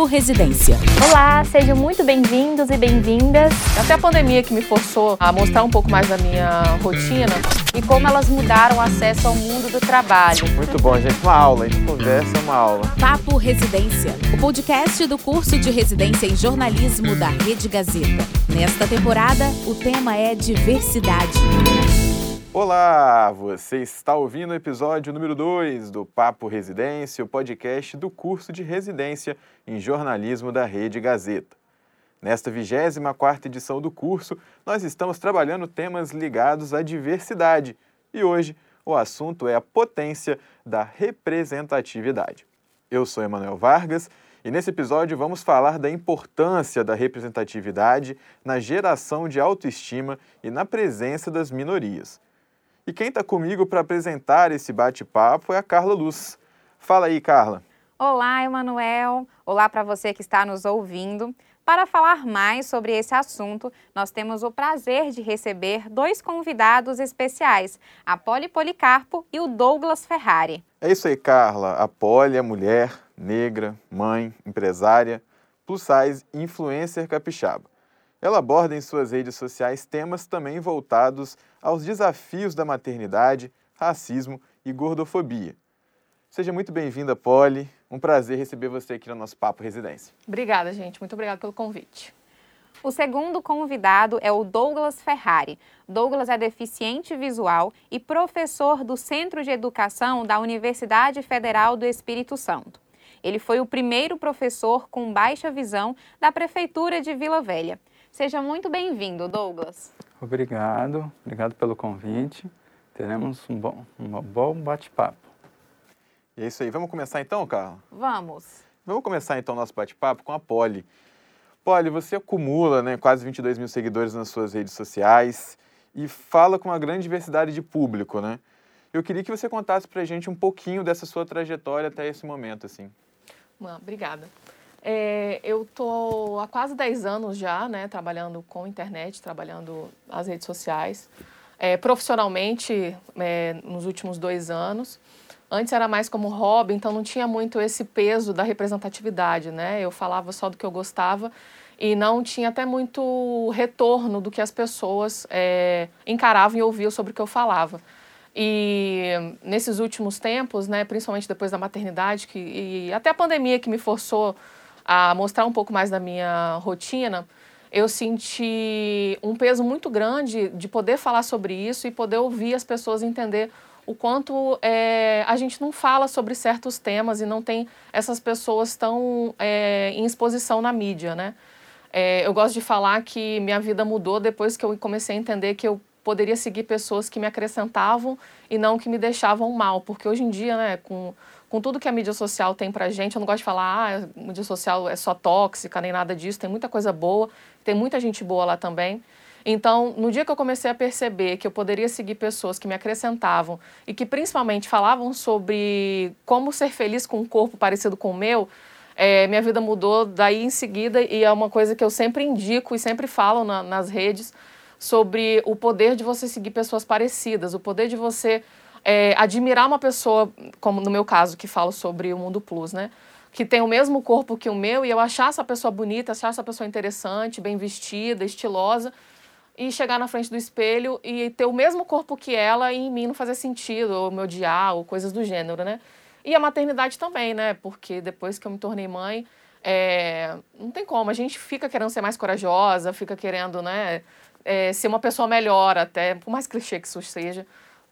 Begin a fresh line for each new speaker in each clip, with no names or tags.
Papo Residência.
Olá, sejam muito bem-vindos e bem-vindas.
Até a pandemia que me forçou a mostrar um pouco mais da minha rotina
e como elas mudaram o acesso ao mundo do trabalho.
Muito bom, gente. Uma aula, a gente conversa, é uma aula.
Papo Residência, o podcast do curso de residência em jornalismo da Rede Gazeta. Nesta temporada, o tema é diversidade.
Olá, você está ouvindo o episódio número 2 do Papo Residência, o podcast do curso de residência em jornalismo da Rede Gazeta. Nesta 24ª edição do curso, nós estamos trabalhando temas ligados à diversidade e hoje o assunto é a potência da representatividade. Eu sou Emanuel Vargas e nesse episódio vamos falar da importância da representatividade na geração de autoestima e na presença das minorias. E quem está comigo para apresentar esse bate-papo é a Carla Luz. Fala aí, Carla.
Olá, Emanuel. Olá para você que está nos ouvindo. Para falar mais sobre esse assunto, nós temos o prazer de receber dois convidados especiais, a Poli Policarpo e o Douglas Ferrari.
É isso aí, Carla. A Poli é mulher, negra, mãe, empresária, plus size influencer capixaba. Ela aborda em suas redes sociais temas também voltados aos desafios da maternidade, racismo e gordofobia. Seja muito bem-vinda, Polly. Um prazer receber você aqui no nosso Papo Residência.
Obrigada, gente. Muito obrigada pelo convite.
O segundo convidado é o Douglas Ferrari. Douglas é deficiente visual e professor do Centro de Educação da Universidade Federal do Espírito Santo. Ele foi o primeiro professor com baixa visão da Prefeitura de Vila Velha Seja muito bem-vindo, Douglas.
Obrigado, obrigado pelo convite. Teremos um bom, um bom bate-papo.
E é isso aí. Vamos começar então, Carla?
Vamos.
Vamos começar então o nosso bate-papo com a Poli. Poli, você acumula né, quase 22 mil seguidores nas suas redes sociais e fala com uma grande diversidade de público, né? Eu queria que você contasse pra gente um pouquinho dessa sua trajetória até esse momento, assim.
obrigada. É, eu estou há quase 10 anos já, né, trabalhando com internet, trabalhando as redes sociais. É, profissionalmente, é, nos últimos dois anos. Antes era mais como hobby, então não tinha muito esse peso da representatividade, né? Eu falava só do que eu gostava e não tinha até muito retorno do que as pessoas é, encaravam e ouviam sobre o que eu falava. E nesses últimos tempos, né, principalmente depois da maternidade, que, e até a pandemia que me forçou a mostrar um pouco mais da minha rotina, eu senti um peso muito grande de poder falar sobre isso e poder ouvir as pessoas entender o quanto é, a gente não fala sobre certos temas e não tem essas pessoas tão é, em exposição na mídia, né? É, eu gosto de falar que minha vida mudou depois que eu comecei a entender que eu poderia seguir pessoas que me acrescentavam e não que me deixavam mal, porque hoje em dia, né, com com tudo que a mídia social tem pra gente, eu não gosto de falar, ah, a mídia social é só tóxica, nem nada disso, tem muita coisa boa, tem muita gente boa lá também. Então, no dia que eu comecei a perceber que eu poderia seguir pessoas que me acrescentavam e que principalmente falavam sobre como ser feliz com um corpo parecido com o meu, é, minha vida mudou daí em seguida e é uma coisa que eu sempre indico e sempre falo na, nas redes sobre o poder de você seguir pessoas parecidas, o poder de você é, admirar uma pessoa, como no meu caso, que falo sobre o Mundo Plus, né? Que tem o mesmo corpo que o meu e eu achar essa pessoa bonita, achar essa pessoa interessante, bem vestida, estilosa, e chegar na frente do espelho e ter o mesmo corpo que ela e em mim não fazer sentido, ou me odiar, ou coisas do gênero, né? E a maternidade também, né? Porque depois que eu me tornei mãe, é, não tem como, a gente fica querendo ser mais corajosa, fica querendo, né? É, ser uma pessoa melhor até, por mais clichê que isso seja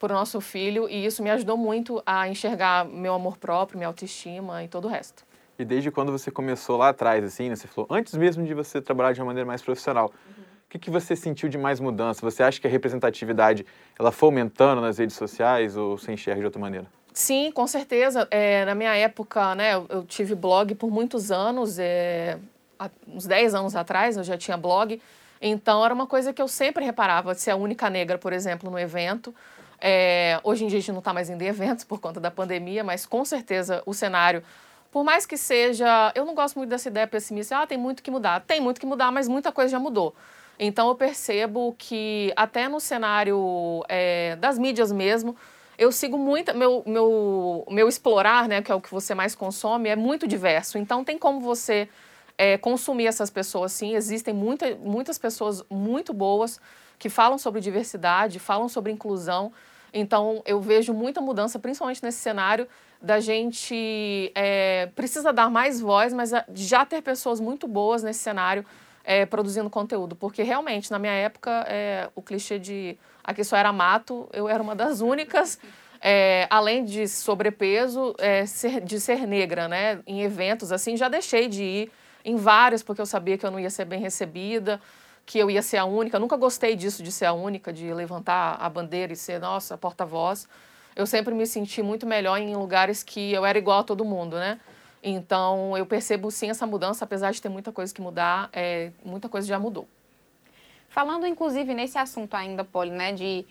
o nosso filho e isso me ajudou muito a enxergar meu amor próprio, minha autoestima e todo o resto.
E desde quando você começou lá atrás, assim, né, você falou, antes mesmo de você trabalhar de uma maneira mais profissional, uhum. o que, que você sentiu de mais mudança? Você acha que a representatividade ela foi aumentando nas redes sociais ou você enxerga de outra maneira?
Sim, com certeza. É, na minha época, né, eu, eu tive blog por muitos anos, é, há uns 10 anos atrás eu já tinha blog, então era uma coisa que eu sempre reparava, de ser a única negra, por exemplo, no evento. É, hoje em dia a gente não está mais indo em eventos por conta da pandemia, mas com certeza o cenário, por mais que seja. Eu não gosto muito dessa ideia pessimista, ah, tem muito que mudar. Tem muito que mudar, mas muita coisa já mudou. Então eu percebo que até no cenário é, das mídias mesmo, eu sigo muito, meu, meu, meu explorar, né, que é o que você mais consome, é muito diverso. Então tem como você é, consumir essas pessoas, sim. Existem muita, muitas pessoas muito boas que falam sobre diversidade, falam sobre inclusão. Então eu vejo muita mudança, principalmente nesse cenário da gente é, precisa dar mais voz, mas já ter pessoas muito boas nesse cenário é, produzindo conteúdo, porque realmente na minha época é, o clichê de aqui só era mato, eu era uma das únicas, é, além de sobrepeso, é, ser, de ser negra, né? Em eventos assim, já deixei de ir em vários, porque eu sabia que eu não ia ser bem recebida, que eu ia ser a única. nunca gostei disso, de ser a única, de levantar a bandeira e ser, nossa, porta-voz. Eu sempre me senti muito melhor em lugares que eu era igual a todo mundo, né? Então, eu percebo sim essa mudança, apesar de ter muita coisa que mudar, é, muita coisa já mudou.
Falando, inclusive, nesse assunto ainda, Poli, né, de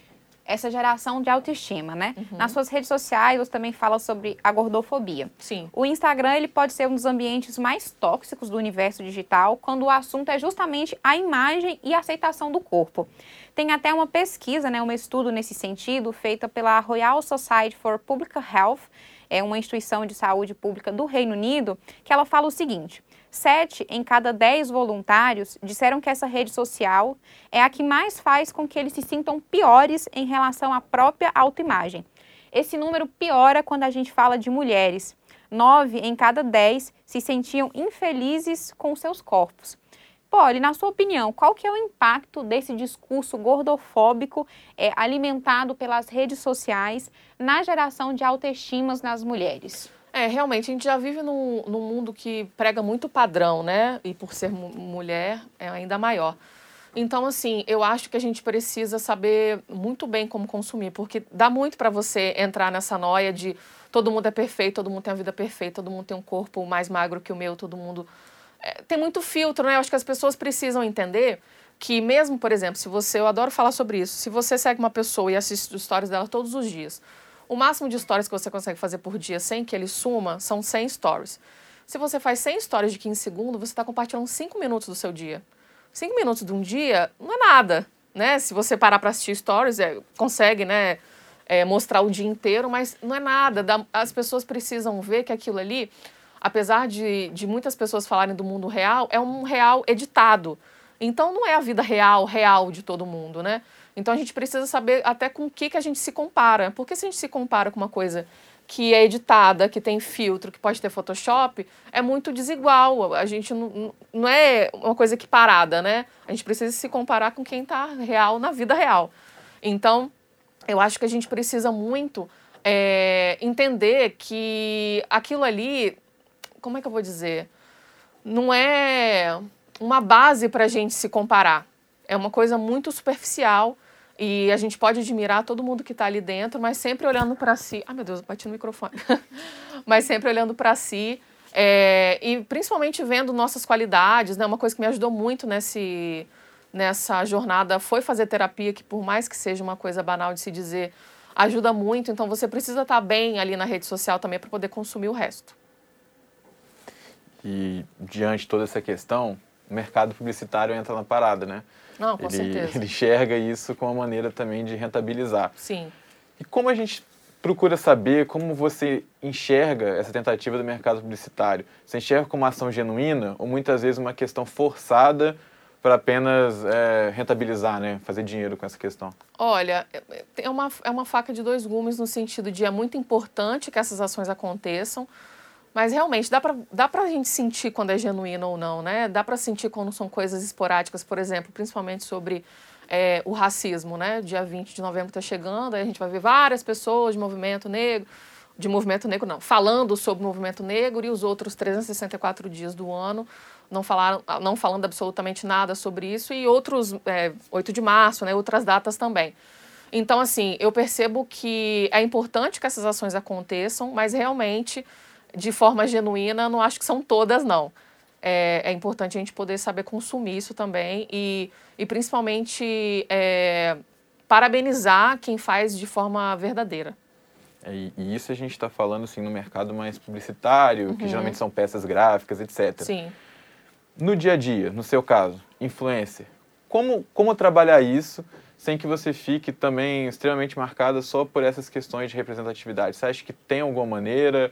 essa geração de autoestima, né? Uhum. Nas suas redes sociais, você também fala sobre a gordofobia.
Sim.
O Instagram, ele pode ser um dos ambientes mais tóxicos do universo digital, quando o assunto é justamente a imagem e a aceitação do corpo. Tem até uma pesquisa, né, um estudo nesse sentido, feita pela Royal Society for Public Health, é uma instituição de saúde pública do Reino Unido, que ela fala o seguinte: Sete em cada dez voluntários disseram que essa rede social é a que mais faz com que eles se sintam piores em relação à própria autoimagem. Esse número piora quando a gente fala de mulheres. Nove em cada dez se sentiam infelizes com seus corpos. Polly, na sua opinião, qual que é o impacto desse discurso gordofóbico é, alimentado pelas redes sociais na geração de autoestimas nas mulheres?
É, realmente, a gente já vive num, num mundo que prega muito padrão, né? E por ser mulher, é ainda maior. Então, assim, eu acho que a gente precisa saber muito bem como consumir, porque dá muito para você entrar nessa noia de todo mundo é perfeito, todo mundo tem uma vida perfeita, todo mundo tem um corpo mais magro que o meu, todo mundo. É, tem muito filtro, né? Eu acho que as pessoas precisam entender que, mesmo, por exemplo, se você. Eu adoro falar sobre isso. Se você segue uma pessoa e assiste os stories dela todos os dias o máximo de stories que você consegue fazer por dia sem que ele suma são 100 stories. Se você faz 100 stories de 15 segundos, você está compartilhando 5 minutos do seu dia. 5 minutos de um dia não é nada, né? Se você parar para assistir stories, é, consegue, né? É, mostrar o dia inteiro, mas não é nada. as pessoas precisam ver que aquilo ali, apesar de, de muitas pessoas falarem do mundo real, é um real editado. Então não é a vida real, real de todo mundo, né? Então a gente precisa saber até com o que, que a gente se compara. Porque se a gente se compara com uma coisa que é editada, que tem filtro, que pode ter Photoshop, é muito desigual. A gente não, não é uma coisa equiparada, né? A gente precisa se comparar com quem está real na vida real. Então, eu acho que a gente precisa muito é, entender que aquilo ali, como é que eu vou dizer? Não é uma base para a gente se comparar. É uma coisa muito superficial e a gente pode admirar todo mundo que está ali dentro, mas sempre olhando para si. Ai, meu Deus, eu bati no microfone. mas sempre olhando para si. É, e principalmente vendo nossas qualidades, né? Uma coisa que me ajudou muito nesse, nessa jornada foi fazer terapia, que por mais que seja uma coisa banal de se dizer, ajuda muito. Então você precisa estar tá bem ali na rede social também para poder consumir o resto.
E diante de toda essa questão, o mercado publicitário entra na parada, né?
Não, com
ele,
certeza.
Ele enxerga isso como uma maneira também de rentabilizar.
Sim.
E como a gente procura saber como você enxerga essa tentativa do mercado publicitário? Você enxerga como uma ação genuína ou muitas vezes uma questão forçada para apenas é, rentabilizar, né? fazer dinheiro com essa questão?
Olha, é, é uma, é uma faca de dois gumes no sentido de é muito importante que essas ações aconteçam, mas realmente dá para dá a gente sentir quando é genuíno ou não, né? Dá para sentir quando são coisas esporádicas, por exemplo, principalmente sobre é, o racismo, né? Dia 20 de novembro está chegando, aí a gente vai ver várias pessoas de movimento negro, de movimento negro não, falando sobre o movimento negro e os outros 364 dias do ano não falaram, não falando absolutamente nada sobre isso e outros, é, 8 de março, né? Outras datas também. Então, assim, eu percebo que é importante que essas ações aconteçam, mas realmente de forma genuína, não acho que são todas, não. É, é importante a gente poder saber consumir isso também e, e principalmente é, parabenizar quem faz de forma verdadeira.
É, e isso a gente está falando assim, no mercado mais publicitário, uhum. que geralmente são peças gráficas, etc.
Sim.
No dia a dia, no seu caso, influencer, como, como trabalhar isso sem que você fique também extremamente marcada só por essas questões de representatividade? Você acha que tem alguma maneira?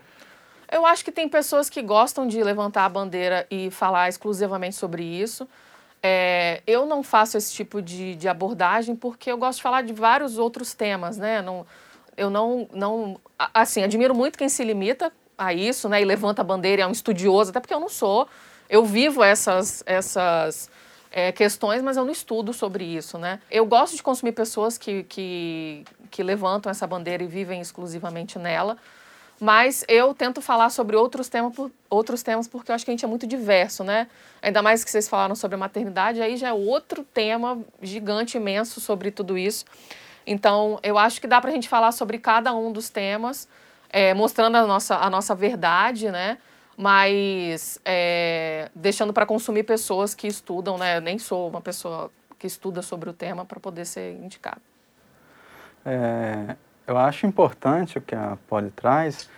Eu acho que tem pessoas que gostam de levantar a bandeira e falar exclusivamente sobre isso. É, eu não faço esse tipo de, de, abordagem porque eu gosto de falar de vários outros temas, né? Não, eu não, não, assim, admiro muito quem se limita a isso, né? E levanta a bandeira, é um estudioso, até porque eu não sou. Eu vivo essas, essas é, questões, mas eu não estudo sobre isso, né? Eu gosto de consumir pessoas que, que, que levantam essa bandeira e vivem exclusivamente nela. Mas eu tento falar sobre outros temas, outros temas porque eu acho que a gente é muito diverso, né? Ainda mais que vocês falaram sobre a maternidade, aí já é outro tema gigante, imenso sobre tudo isso. Então, eu acho que dá para a gente falar sobre cada um dos temas, é, mostrando a nossa, a nossa verdade, né? Mas é, deixando para consumir pessoas que estudam, né? Eu nem sou uma pessoa que estuda sobre o tema para poder ser indicado.
É, eu acho importante o que a Poli traz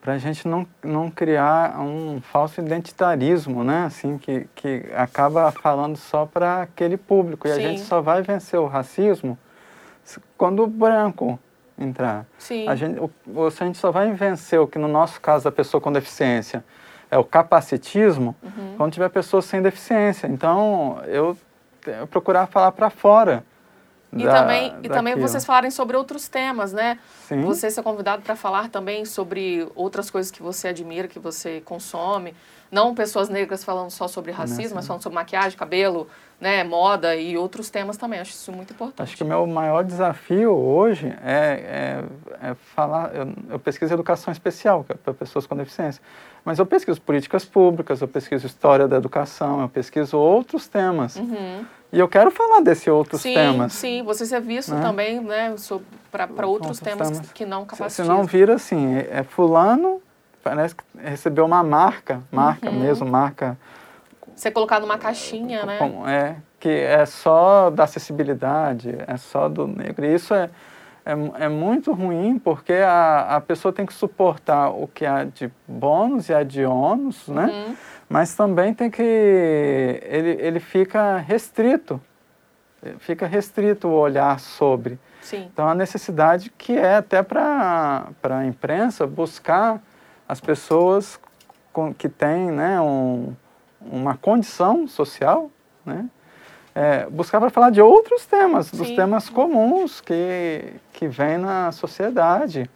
para a gente não, não criar um falso identitarismo, né? Assim, que, que acaba falando só para aquele público. E Sim. a gente só vai vencer o racismo quando o branco entrar.
Sim.
A gente, o, a gente só vai vencer o que, no nosso caso, a pessoa com deficiência é o capacitismo, uhum. quando tiver pessoas sem deficiência. Então, eu, eu procurar falar para fora
e da, também, e também vocês falarem sobre outros temas, né? Sim. Você ser convidado para falar também sobre outras coisas que você admira, que você consome. Não pessoas negras falando só sobre racismo, mas falando sobre maquiagem, cabelo, né, moda e outros temas também. Acho isso muito importante.
Acho que o meu maior desafio hoje é, é, é falar. Eu, eu, pesquiso educação especial é para pessoas com deficiência, mas eu pesquiso políticas públicas, eu pesquiso história da educação, eu pesquiso outros temas. Uhum. E eu quero falar desses outros
sim,
temas.
Sim, você ser visto né? também né, para outros, outros temas, temas, que não capacitam.
Se não vira assim, é, é fulano, parece que recebeu uma marca, marca uhum. mesmo, marca...
Ser colocado numa caixinha, né?
É, que é só da acessibilidade, é só do negro. E isso é, é, é, muito ruim porque a, a pessoa tem que suportar o que há de bônus e há de ônus, né? Uhum mas também tem que ele, ele fica restrito, fica restrito o olhar sobre.
Sim.
Então a necessidade que é até para a imprensa buscar as pessoas com, que têm né, um, uma condição social, né, é, buscar para falar de outros temas, Sim. dos temas comuns que, que vêm na sociedade.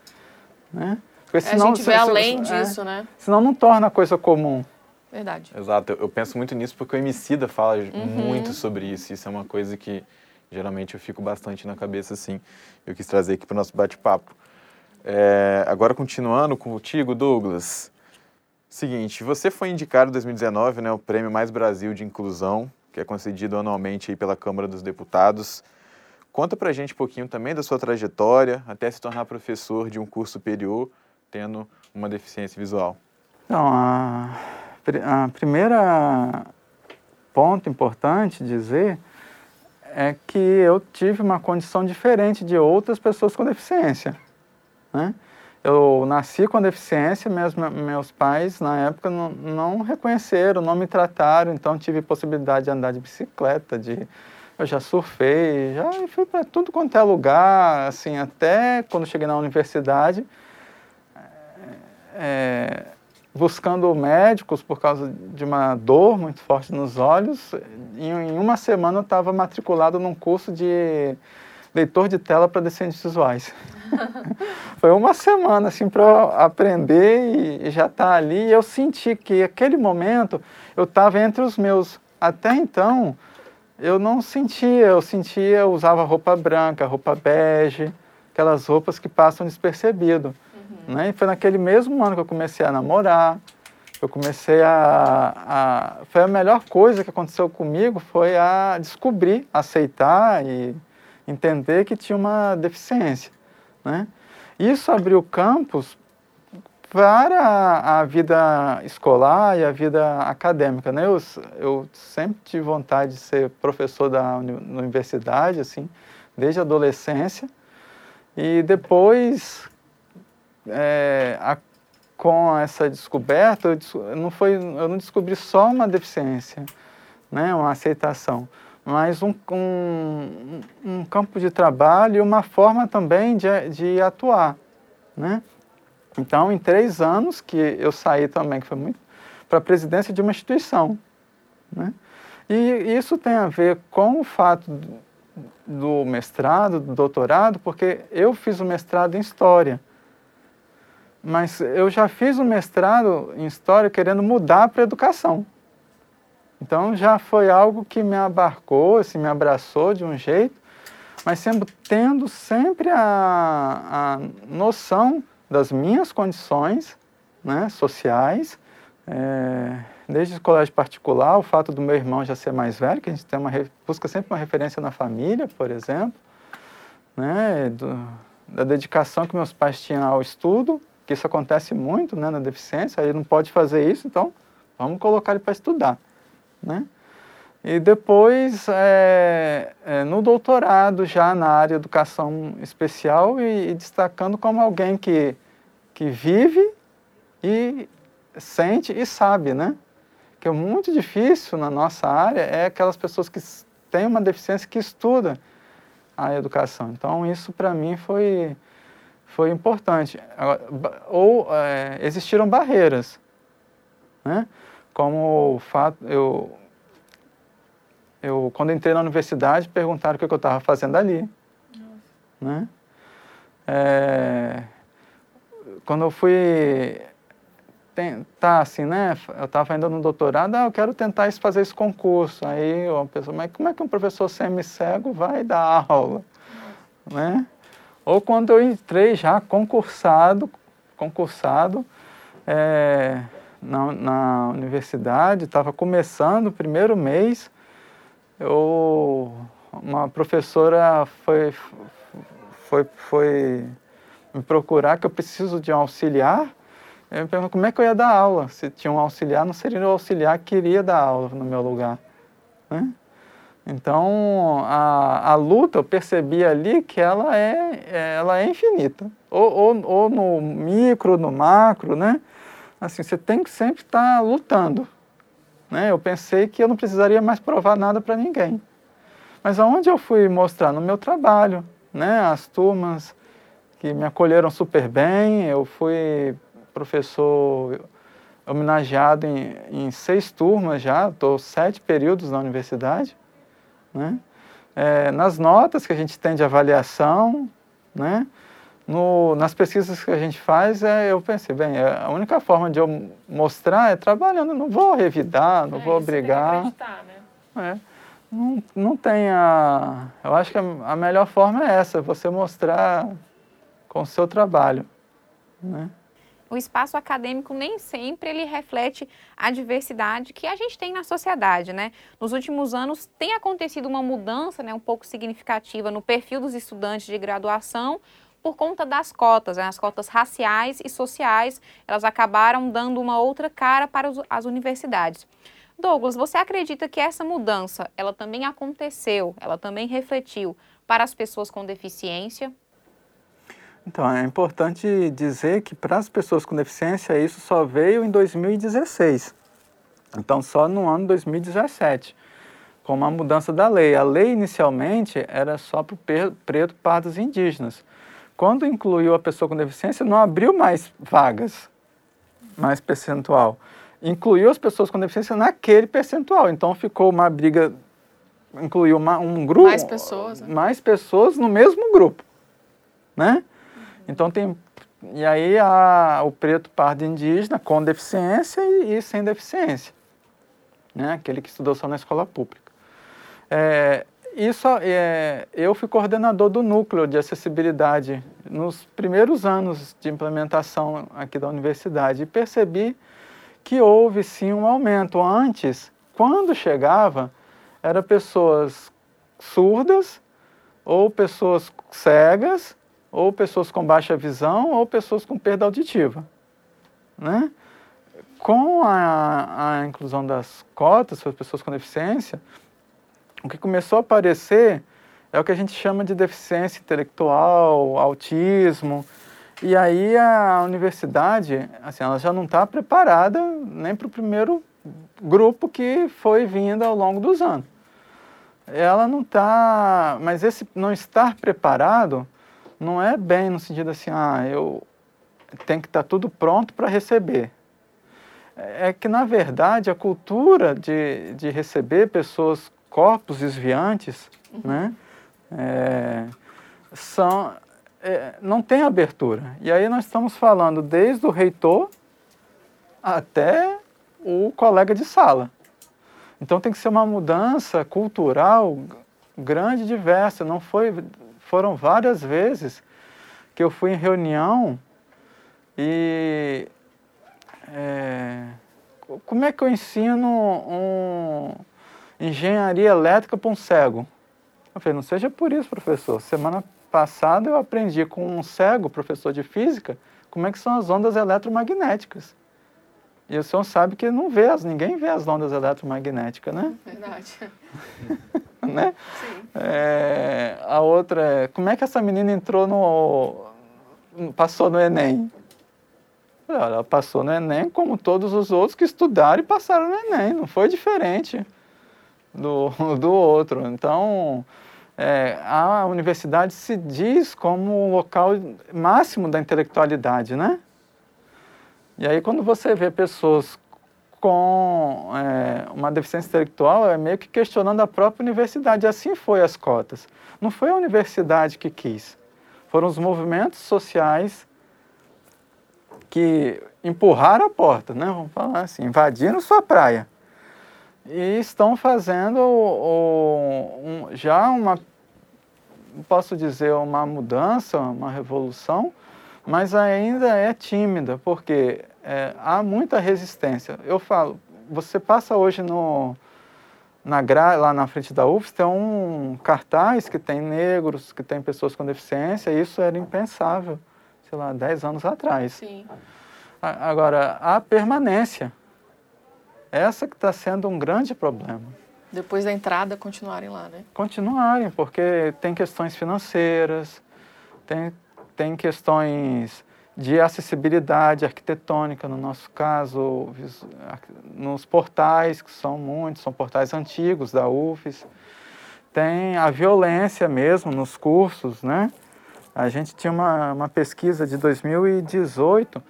Né?
Porque senão, é, a gente vê se, além se, disso, é, né?
Senão não torna a coisa comum.
Verdade.
Exato, eu penso muito nisso porque o Emicida fala uhum. muito sobre isso. Isso é uma coisa que geralmente eu fico bastante na cabeça, assim. Eu quis trazer aqui para o nosso bate-papo. É, agora, continuando contigo, Douglas. Seguinte, você foi indicado em 2019, né, o Prêmio Mais Brasil de Inclusão, que é concedido anualmente pela Câmara dos Deputados. Conta pra gente um pouquinho também da sua trajetória até se tornar professor de um curso superior, tendo uma deficiência visual.
Então, a a primeira ponto importante dizer é que eu tive uma condição diferente de outras pessoas com deficiência. Né? Eu nasci com deficiência, meus, meus pais na época não, não reconheceram, não me trataram, então tive possibilidade de andar de bicicleta, de eu já surfei, já fui para tudo quanto é lugar, assim, até quando cheguei na universidade, é, buscando médicos por causa de uma dor muito forte nos olhos. Em, uma semana eu estava matriculado num curso de leitor de tela para deficientes visuais. Foi uma semana assim para aprender e, já estar tá ali. E eu senti que aquele momento eu estava entre os meus. Até então eu não sentia, eu sentia, eu usava roupa branca, roupa bege, aquelas roupas que passam despercebido. Né? E foi naquele mesmo ano que eu comecei a namorar, eu comecei a, a, Foi a melhor coisa que aconteceu comigo, foi a descobrir, aceitar e entender que tinha uma deficiência. Né? Isso abriu campos para a vida escolar e a vida acadêmica. Né? Eu, eu sempre tive vontade de ser professor da universidade, assim, desde a adolescência. E depois, é, a, com essa descoberta, eu não, foi, eu não descobri só uma deficiência, né, uma aceitação, mas um, um, um campo de trabalho e uma forma também de, de atuar, né? Então, em três anos que eu saí também, que foi muito, para a presidência de uma instituição, né? E isso tem a ver com o fato do mestrado, do doutorado, porque eu fiz o mestrado em História. Mas eu já fiz o mestrado em História querendo mudar para a educação. Então já foi algo que me abarcou, assim, me abraçou de um jeito, mas sempre tendo sempre a, a noção das minhas condições né, sociais, é, desde o colégio particular, o fato do meu irmão já ser mais velho, que a gente tem uma, busca sempre uma referência na família, por exemplo, né, do, da dedicação que meus pais tinham ao estudo, que isso acontece muito né, na deficiência, ele não pode fazer isso, então vamos colocar ele para estudar. Né? E depois, é, é, no doutorado, já na área de educação especial e, e destacando como alguém que, que vive e sente e sabe, né? Que é muito difícil na nossa área é aquelas pessoas que têm uma deficiência que estudam a educação. Então, isso para mim foi, foi importante. Ou é, existiram barreiras, né? Como o fato, eu, eu quando entrei na universidade perguntaram o que eu estava fazendo ali, né? É, quando eu fui tá assim, né? Eu estava ainda no doutorado, ah, eu quero tentar fazer esse concurso. Aí uma pessoa, mas como é que um professor semi-cego vai dar aula? Né? Ou quando eu entrei já concursado, concursado é, na, na universidade, estava começando o primeiro mês, eu, uma professora foi, foi, foi me procurar que eu preciso de um auxiliar eu me pergunto como é que eu ia dar aula. Se tinha um auxiliar, não seria o auxiliar que iria dar aula no meu lugar. Né? Então, a, a luta, eu percebi ali que ela é, ela é infinita. Ou, ou, ou no micro, no macro, né? Assim, você tem que sempre estar tá lutando. Né? Eu pensei que eu não precisaria mais provar nada para ninguém. Mas aonde eu fui mostrar? No meu trabalho, né? As turmas que me acolheram super bem, eu fui professor homenageado em, em seis turmas já, estou sete períodos na universidade. Né? É, nas notas que a gente tem de avaliação, né? No, nas pesquisas que a gente faz, é, eu pensei, bem, é, a única forma de eu mostrar é trabalhando, não vou revidar, não
é,
vou obrigar.
Né?
É, não, não tem a... Eu acho que a, a melhor forma é essa, você mostrar com o seu trabalho. Né?
o espaço acadêmico nem sempre ele reflete a diversidade que a gente tem na sociedade, né? Nos últimos anos tem acontecido uma mudança, né, um pouco significativa no perfil dos estudantes de graduação por conta das cotas, né? as cotas raciais e sociais, elas acabaram dando uma outra cara para as universidades. Douglas, você acredita que essa mudança, ela também aconteceu, ela também refletiu para as pessoas com deficiência?
Então, é importante dizer que para as pessoas com deficiência isso só veio em 2016. Então, só no ano 2017, com uma mudança da lei. A lei inicialmente era só para o preto, pardos e indígenas. Quando incluiu a pessoa com deficiência, não abriu mais vagas, mais percentual. Incluiu as pessoas com deficiência naquele percentual. Então, ficou uma briga, incluiu uma, um grupo.
Mais pessoas. Né?
Mais pessoas no mesmo grupo. Né? Então tem e aí a, o preto pardo indígena com deficiência e, e, sem deficiência, né? Aquele que estudou só na escola pública. É, isso é, eu fui coordenador do núcleo de acessibilidade nos primeiros anos de implementação aqui da universidade e percebi que houve sim um aumento. Antes, quando chegava, eram pessoas surdas ou pessoas cegas ou pessoas com baixa visão ou pessoas com perda auditiva. Né? Com a, a inclusão das cotas para pessoas com deficiência, o que começou a aparecer é o que a gente chama de deficiência intelectual, autismo. E aí a universidade, assim, ela já não está preparada nem para o primeiro grupo que foi vindo ao longo dos anos. ela não está. Mas esse não estar preparado não é bem no sentido assim, ah, eu tenho que estar tá tudo pronto para receber. É que, na verdade, a cultura de, de receber pessoas, corpos desviantes, uhum. né, é, são, é, não tem abertura. E aí nós estamos falando desde o reitor até o colega de sala. Então tem que ser uma mudança cultural grande e diversa. Não foi, foram várias vezes que eu fui em reunião e é, como é que eu ensino um, engenharia elétrica para um cego? Eu falei, não seja por isso, professor. Semana passada eu aprendi com um cego, professor de física, como é que são as ondas eletromagnéticas. E o senhor sabe que não vê, as, ninguém vê as ondas eletromagnéticas, né?
Verdade.
né?
Sim.
É, a outra é, como é que essa menina entrou no... passou no Enem? Ela passou no Enem como todos os outros que estudaram e passaram no Enem, não foi diferente do, do outro. Então, é, a universidade se diz como o local máximo da intelectualidade, né? E aí quando você vê pessoas com é, uma deficiência intelectual, é meio que questionando a própria universidade. Assim foi as cotas. Não foi a universidade que quis. Foram os movimentos sociais que empurraram a porta, né? Vamos falar assim, invadiram sua praia. E estão fazendo um, já uma, posso dizer, uma mudança, uma revolução, mas ainda é tímida, porque é, há muita resistência. Eu falo, você passa hoje no, na gra, lá na frente da UFS, tem um cartaz que tem negros, que tem pessoas com deficiência, e isso era impensável, sei lá, 10 anos atrás.
Sim.
Agora, a permanência, essa que está sendo um grande problema.
Depois da entrada, continuarem lá, né?
Continuarem, porque tem questões financeiras, tem tem questões de acessibilidade arquitetônica, no nosso caso, nos portais, que são muitos, são portais antigos da UFES. Tem a violência mesmo nos cursos, né? A gente tinha uma, uma pesquisa de 2018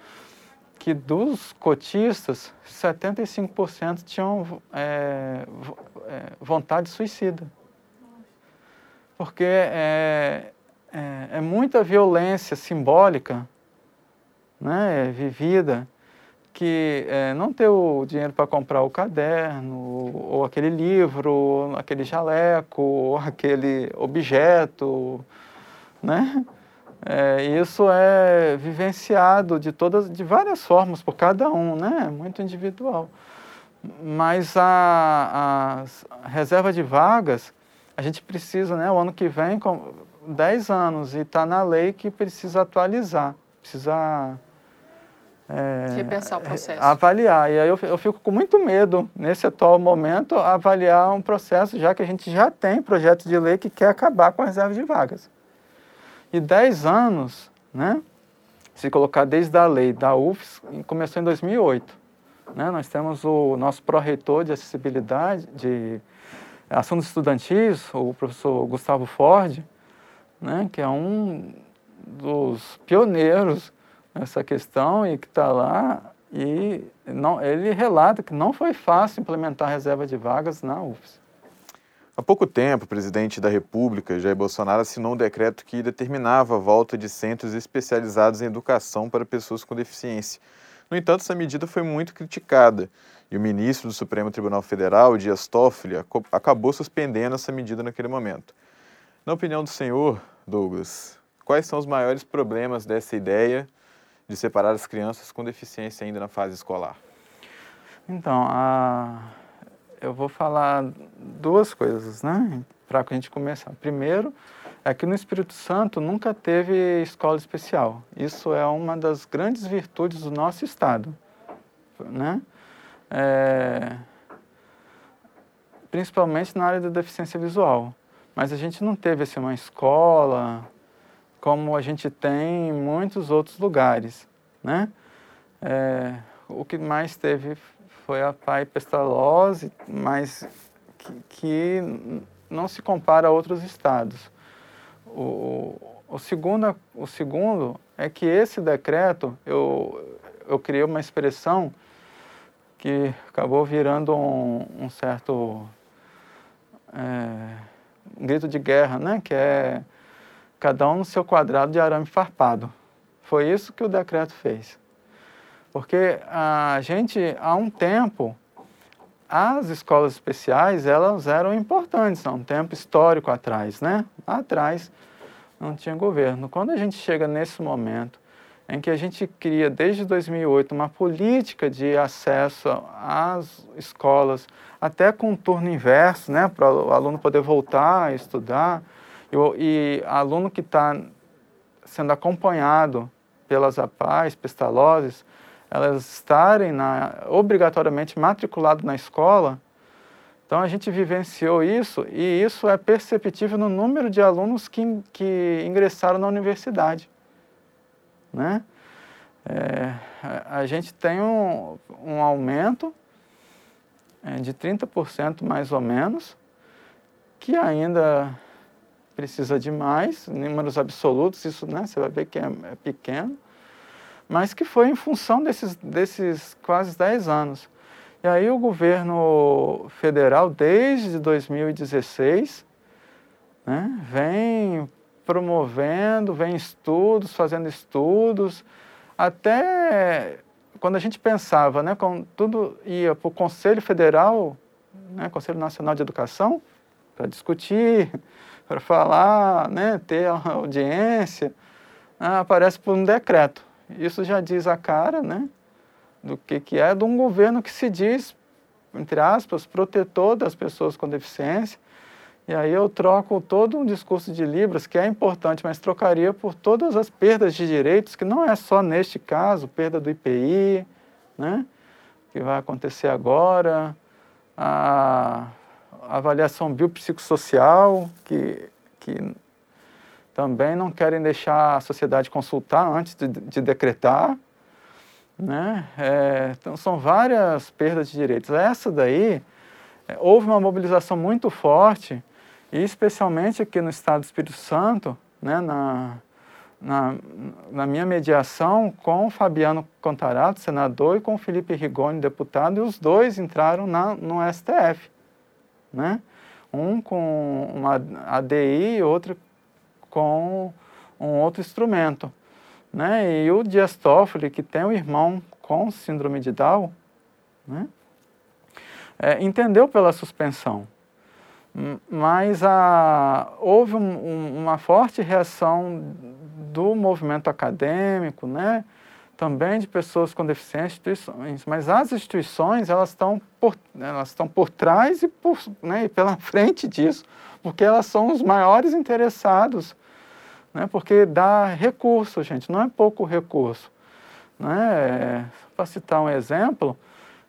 que dos cotistas, 75% tinham é, é, vontade suicida. Porque é, é, é muita violência simbólica né, vivida que é, não ter o dinheiro para comprar o caderno, ou aquele livro, ou aquele jaleco, ou aquele objeto, né? É, isso é vivenciado de todas, de várias formas por cada um, né? Muito individual. Mas a, a reserva de vagas, a gente precisa, né? O ano que vem 10 anos e está na lei que precisa atualizar, precisa
é, repensar o processo.
Avaliar. E aí eu, eu fico com muito medo, nesse atual momento, avaliar um processo, já que a gente já tem projeto de lei que quer acabar com a reserva de vagas. E 10 anos, né? Se colocar desde a lei da UFS, começou em 2008. Né? Nós temos o nosso pró-reitor de acessibilidade, de assuntos estudantis, o professor Gustavo Ford, né, que é um dos pioneiros nessa questão e que está lá e não, ele relata que não foi fácil implementar a reserva de vagas na UFS.
Há pouco tempo, o presidente da República, Jair Bolsonaro, assinou um decreto que determinava a volta de centros especializados em educação para pessoas com deficiência. No entanto, essa medida foi muito criticada e o ministro do Supremo Tribunal Federal, Dias Toffoli, acabou suspendendo essa medida naquele momento. Na opinião do senhor, Douglas, quais são os maiores problemas dessa ideia de separar as crianças com deficiência ainda na fase escolar?
Então, a... eu vou falar duas coisas, né? Para a gente começar. Primeiro, é que no Espírito Santo nunca teve escola especial. Isso é uma das grandes virtudes do nosso Estado, né? É... Principalmente na área da deficiência visual. Mas a gente não teve assim, uma escola como a gente tem em muitos outros lugares, né? É, o que mais teve foi a pai pestalose, mas que, que não se compara a outros estados. O, o, segundo, o segundo é que esse decreto, eu, eu criei uma expressão que acabou virando um, um certo é, um grito de guerra, né? que é cada um no seu quadrado de arame farpado. Foi isso que o decreto fez. Porque a gente, há um tempo, as escolas especiais, elas eram importantes, há um tempo histórico atrás, né? Atrás não tinha governo. Quando a gente chega nesse momento em que a gente cria, desde 2008, uma política de acesso às escolas, até com turno inverso, né, para o aluno poder voltar a estudar, e, e aluno que está sendo acompanhado pelas APAES, pestalozes, elas estarem na, obrigatoriamente matriculado na escola, então a gente vivenciou isso e isso é perceptível no número de alunos que, que ingressaram na universidade. Né? É, a gente tem um, um aumento é, de 30% mais ou menos, que ainda precisa de mais, números absolutos, isso né, você vai ver que é, é pequeno, mas que foi em função desses, desses quase 10 anos. E aí o governo federal, desde 2016, né, vem promovendo, vem estudos, fazendo estudos, até quando a gente pensava, né, quando tudo ia para o Conselho Federal, né, Conselho Nacional de Educação, para discutir, para falar, né, ter audiência, ah, aparece por um decreto. Isso já diz a cara, né, do que, que é de um governo que se diz, entre aspas, protetor das pessoas com deficiência. E aí eu troco todo um discurso de Libras, que é importante, mas trocaria por todas as perdas de direitos, que não é só neste caso, perda do IPI, né, que vai acontecer agora, a avaliação biopsicossocial, que, que também não querem deixar a sociedade consultar antes de, de decretar. Né? É, então, são várias perdas de direitos. Essa daí, é, houve uma mobilização muito forte, e especialmente aqui no estado do Espírito Santo, né, na, na, na, minha mediação com o Fabiano Contarato, senador, e com o Felipe Rigoni, deputado, e os dois entraram na, no STF. Né? Um com uma ADI e outro com um outro instrumento. Né? E o Dias Toffoli, que tem um irmão com síndrome de Down, né? é, entendeu pela suspensão. Mas a, houve um, um, uma forte reação do movimento acadêmico, né? também de pessoas com deficiência, instituições, mas as instituições elas estão por, elas estão por trás e, por, né, e pela frente disso, porque elas são os maiores interessados né? porque dá recurso, gente, não é pouco recurso. Né? Para citar um exemplo,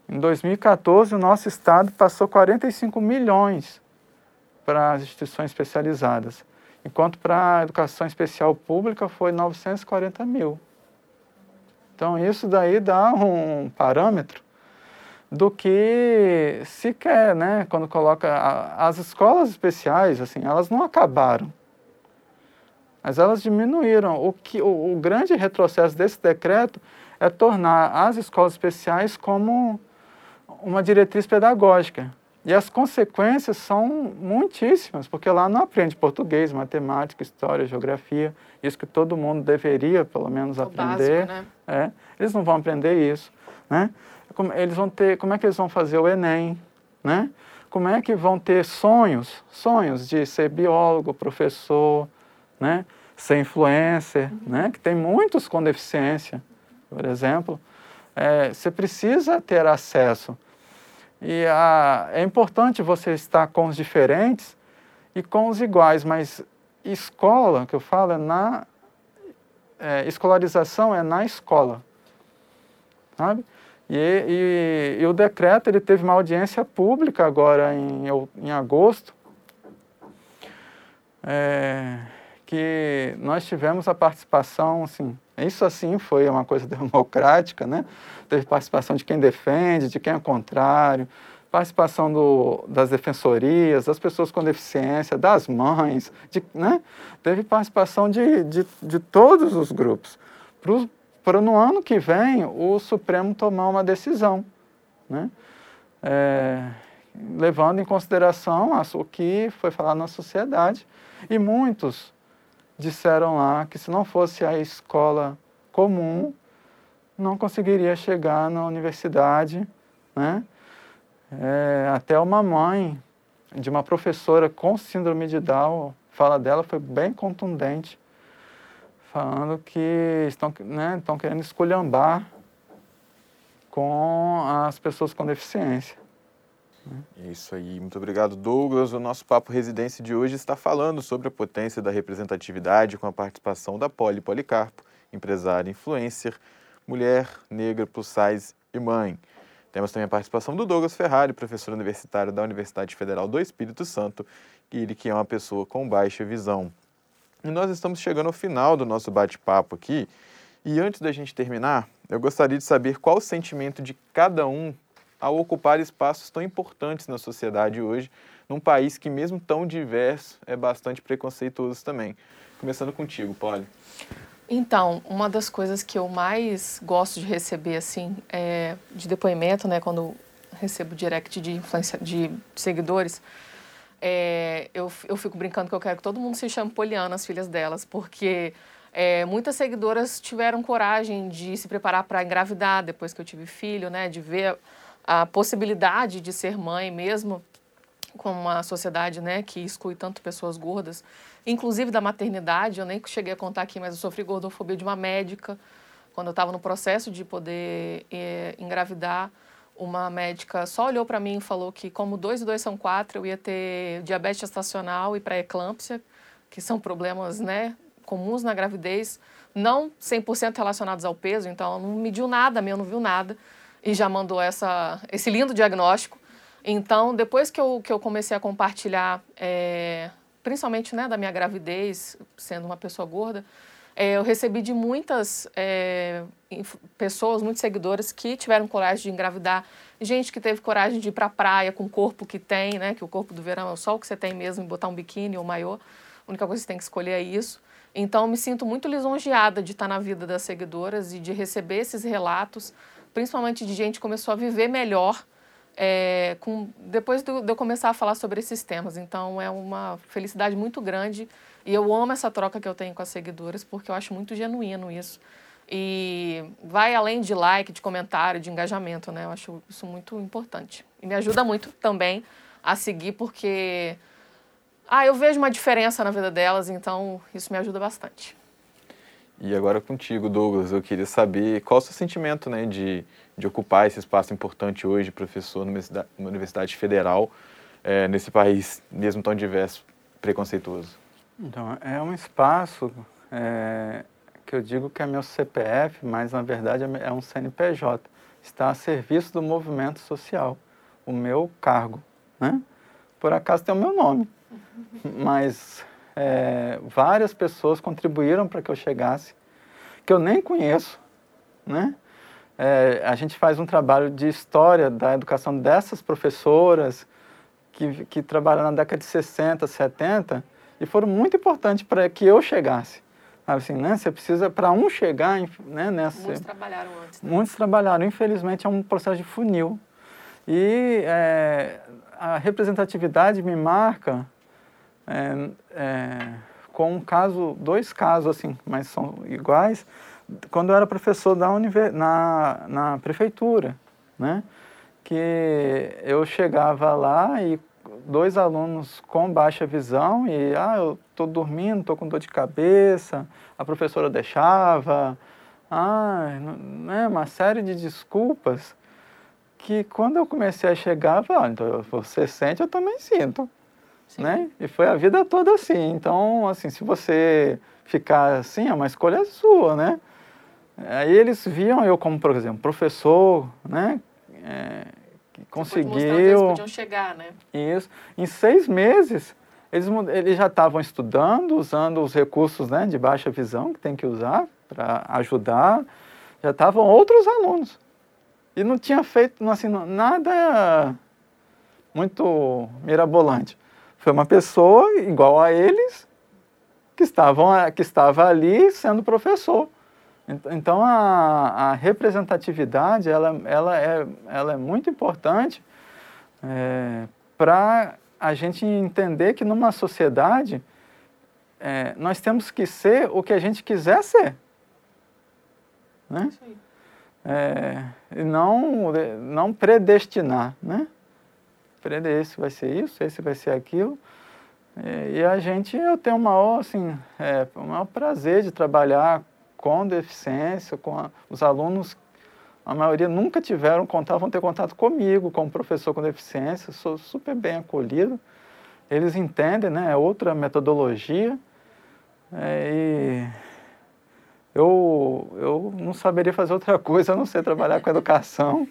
em 2014 o nosso estado passou 45 milhões para as instituições especializadas, enquanto para a educação especial pública foi 940 mil. Então isso daí dá um parâmetro do que se quer, né? Quando coloca as escolas especiais, assim, elas não acabaram mas elas diminuíram. O, que, o, o grande retrocesso desse decreto é tornar as escolas especiais como uma diretriz pedagógica. E as consequências são muitíssimas, porque lá não aprende português, matemática, história, geografia, isso que todo mundo deveria, pelo menos, o aprender. Básico, né? é, eles não vão aprender isso. Né? Como, eles vão ter, como é que eles vão fazer o Enem? Né? Como é que vão ter sonhos, sonhos de ser biólogo, professor, né? ser influencer, uhum. né? que tem muitos com deficiência, por exemplo. É, você precisa ter acesso. E a, é importante você estar com os diferentes e com os iguais, mas escola, que eu falo, é na. É, escolarização é na escola. Sabe? E, e, e, o decreto ele teve uma audiência pública agora em, em agosto. É, que nós tivemos a participação, assim, isso assim foi uma coisa democrática, né? Teve participação de quem defende, de quem é contrário, participação do, das defensorias, das pessoas com deficiência, das mães, de, né? teve participação de, de, de todos os grupos. Para no ano que vem o Supremo tomar uma decisão, né? É, levando em consideração o que foi falado na sociedade. E muitos disseram lá que se não fosse a escola comum, não conseguiria chegar na universidade, né? É, até uma mãe de uma professora com síndrome de Down, fala dela foi bem contundente, falando que estão, né, estão querendo esculhambar com as pessoas com deficiência.
Né? Isso aí, muito obrigado, Douglas. O nosso Papo Residência de hoje está falando sobre a potência da representatividade com a participação da Poli Policarpo, empresária influencer, mulher, negra, plus size e mãe. Temos também a participação do Douglas Ferrari, professor universitário da Universidade Federal do Espírito Santo, ele que é uma pessoa com baixa visão. E nós estamos chegando ao final do nosso bate-papo aqui, e antes da gente terminar, eu gostaria de saber qual o sentimento de cada um ao ocupar espaços tão importantes na sociedade hoje, num país que, mesmo tão diverso, é bastante preconceituoso também. Começando contigo, Polly.
Então, uma das coisas que eu mais gosto de receber, assim, é de depoimento, né, quando recebo direct de influência de seguidores, é, eu, eu fico brincando que eu quero que todo mundo se chame Poliana, as filhas delas, porque é, muitas seguidoras tiveram coragem de se preparar para engravidar depois que eu tive filho, né, de ver a possibilidade de ser mãe mesmo com uma sociedade né, que exclui tanto pessoas gordas inclusive da maternidade. Eu nem cheguei a contar aqui, mas eu sofri gordofobia de uma médica. Quando eu estava no processo de poder eh, engravidar, uma médica só olhou para mim e falou que, como dois e dois são quatro, eu ia ter diabetes gestacional e pré-eclâmpsia, que são problemas né, comuns na gravidez, não 100% relacionados ao peso, então ela não mediu nada, meu não viu nada, e já mandou essa, esse lindo diagnóstico. Então, depois que eu, que eu comecei a compartilhar é, principalmente né, da minha gravidez, sendo uma pessoa gorda, é, eu recebi de muitas é, pessoas, muitos seguidores que tiveram coragem de engravidar, gente que teve coragem de ir para a praia com o corpo que tem, né, que o corpo do verão é só o que você tem mesmo, botar um biquíni ou maiô, a única coisa que você tem que escolher é isso. Então, me sinto muito lisonjeada de estar na vida das seguidoras e de receber esses relatos, principalmente de gente que começou a viver melhor é, com, depois de eu começar a falar sobre esses temas. Então, é uma felicidade muito grande e eu amo essa troca que eu tenho com as seguidoras porque eu acho muito genuíno isso. E vai além de like, de comentário, de engajamento, né? Eu acho isso muito importante. E me ajuda muito também a seguir porque ah, eu vejo uma diferença na vida delas, então isso me ajuda bastante.
E agora contigo, Douglas, eu queria saber qual o seu sentimento né, de, de ocupar esse espaço importante hoje, professor numa universidade, federal, é, nesse país mesmo tão diverso, preconceituoso.
Então, é um espaço é, que eu digo que é meu CPF, mas na verdade é, é um CNPJ. Está a serviço do movimento social, o meu cargo. Né? Por acaso tem o meu nome, mas é, várias pessoas contribuíram para que eu chegasse, que eu nem conheço, né? É, a gente faz um trabalho de história da educação dessas professoras que, que trabalharam na década de 60, 70 e foram muito importantes para que eu chegasse. Assim, né? Você precisa, para um chegar né, nessa...
Muitos trabalharam antes. Né?
Muitos trabalharam. Infelizmente, é um processo de funil. E é, a representatividade me marca é, é, com um caso, dois casos assim, mas são iguais, quando eu era professor da univers... na, na prefeitura, né? que eu chegava lá e dois alunos com baixa visão e ah, eu estou dormindo, estou com dor de cabeça, a professora deixava, ah, né, uma série de desculpas que quando eu comecei a chegar, ah, então você sente, eu também sinto né? E foi a vida toda assim. Então, assim, se você ficar assim, é uma escolha sua, né? Aí eles viam eu como, por exemplo, professor, né? É, que conseguiu... Eles
podiam chegar, né?
Isso. Em seis meses, eles, eles já estavam estudando, usando os recursos né, de baixa visão que tem que usar para ajudar. Já estavam outros alunos. E não tinha feito, assim, nada muito mirabolante. Foi uma pessoa igual a eles que, estavam, que estava ali sendo professor. Então, a, a representatividade ela, ela, é, ela é muito importante é, para a gente entender que numa sociedade é, nós temos que ser o que a gente quiser ser. Né? É, e não, não predestinar, né? Esse vai ser isso, esse vai ser aquilo. E, e a gente, eu tenho o maior, assim, é, o maior prazer de trabalhar com deficiência, com a, os alunos a maioria nunca tiveram contato, vão ter contato comigo, como professor com deficiência, sou super bem acolhido. Eles entendem, né? É outra metodologia. É, e eu, eu não saberia fazer outra coisa a não ser trabalhar com educação.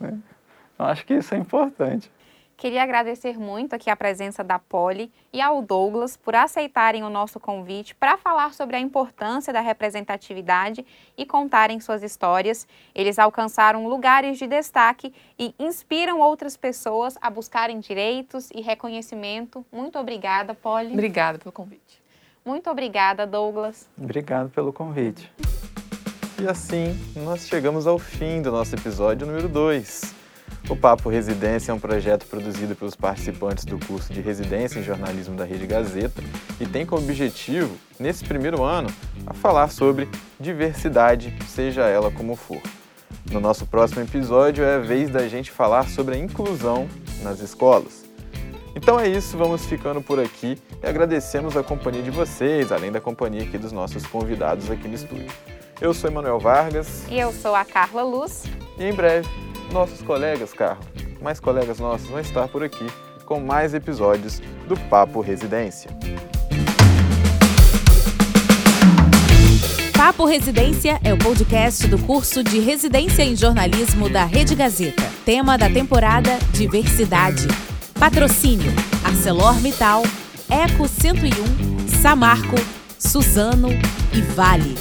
Eu acho que isso é importante.
Queria agradecer muito aqui a presença da Poli e ao Douglas por aceitarem o nosso convite para falar sobre a importância da representatividade e contarem suas histórias. Eles alcançaram lugares de destaque e inspiram outras pessoas a buscarem direitos e reconhecimento. Muito obrigada, Poli.
Obrigada pelo convite.
Muito obrigada, Douglas.
Obrigado pelo convite.
E assim, nós chegamos ao fim do nosso episódio número 2. O Papo Residência é um projeto produzido pelos participantes do curso de Residência em Jornalismo da Rede Gazeta e tem como objetivo, nesse primeiro ano, a falar sobre diversidade, seja ela como for. No nosso próximo episódio é a vez da gente falar sobre a inclusão nas escolas. Então é isso, vamos ficando por aqui e agradecemos a companhia de vocês, além da companhia aqui dos nossos convidados aqui no estúdio. Eu sou Emanuel Vargas.
E eu sou a Carla Luz.
E em breve nossos colegas, Carlos, mais colegas nossos vão estar por aqui com mais episódios do Papo Residência.
Papo Residência é o podcast do curso de Residência em Jornalismo da Rede Gazeta. Tema da temporada: Diversidade. Patrocínio: ArcelorMittal, Eco 101, Samarco, Suzano e Vale.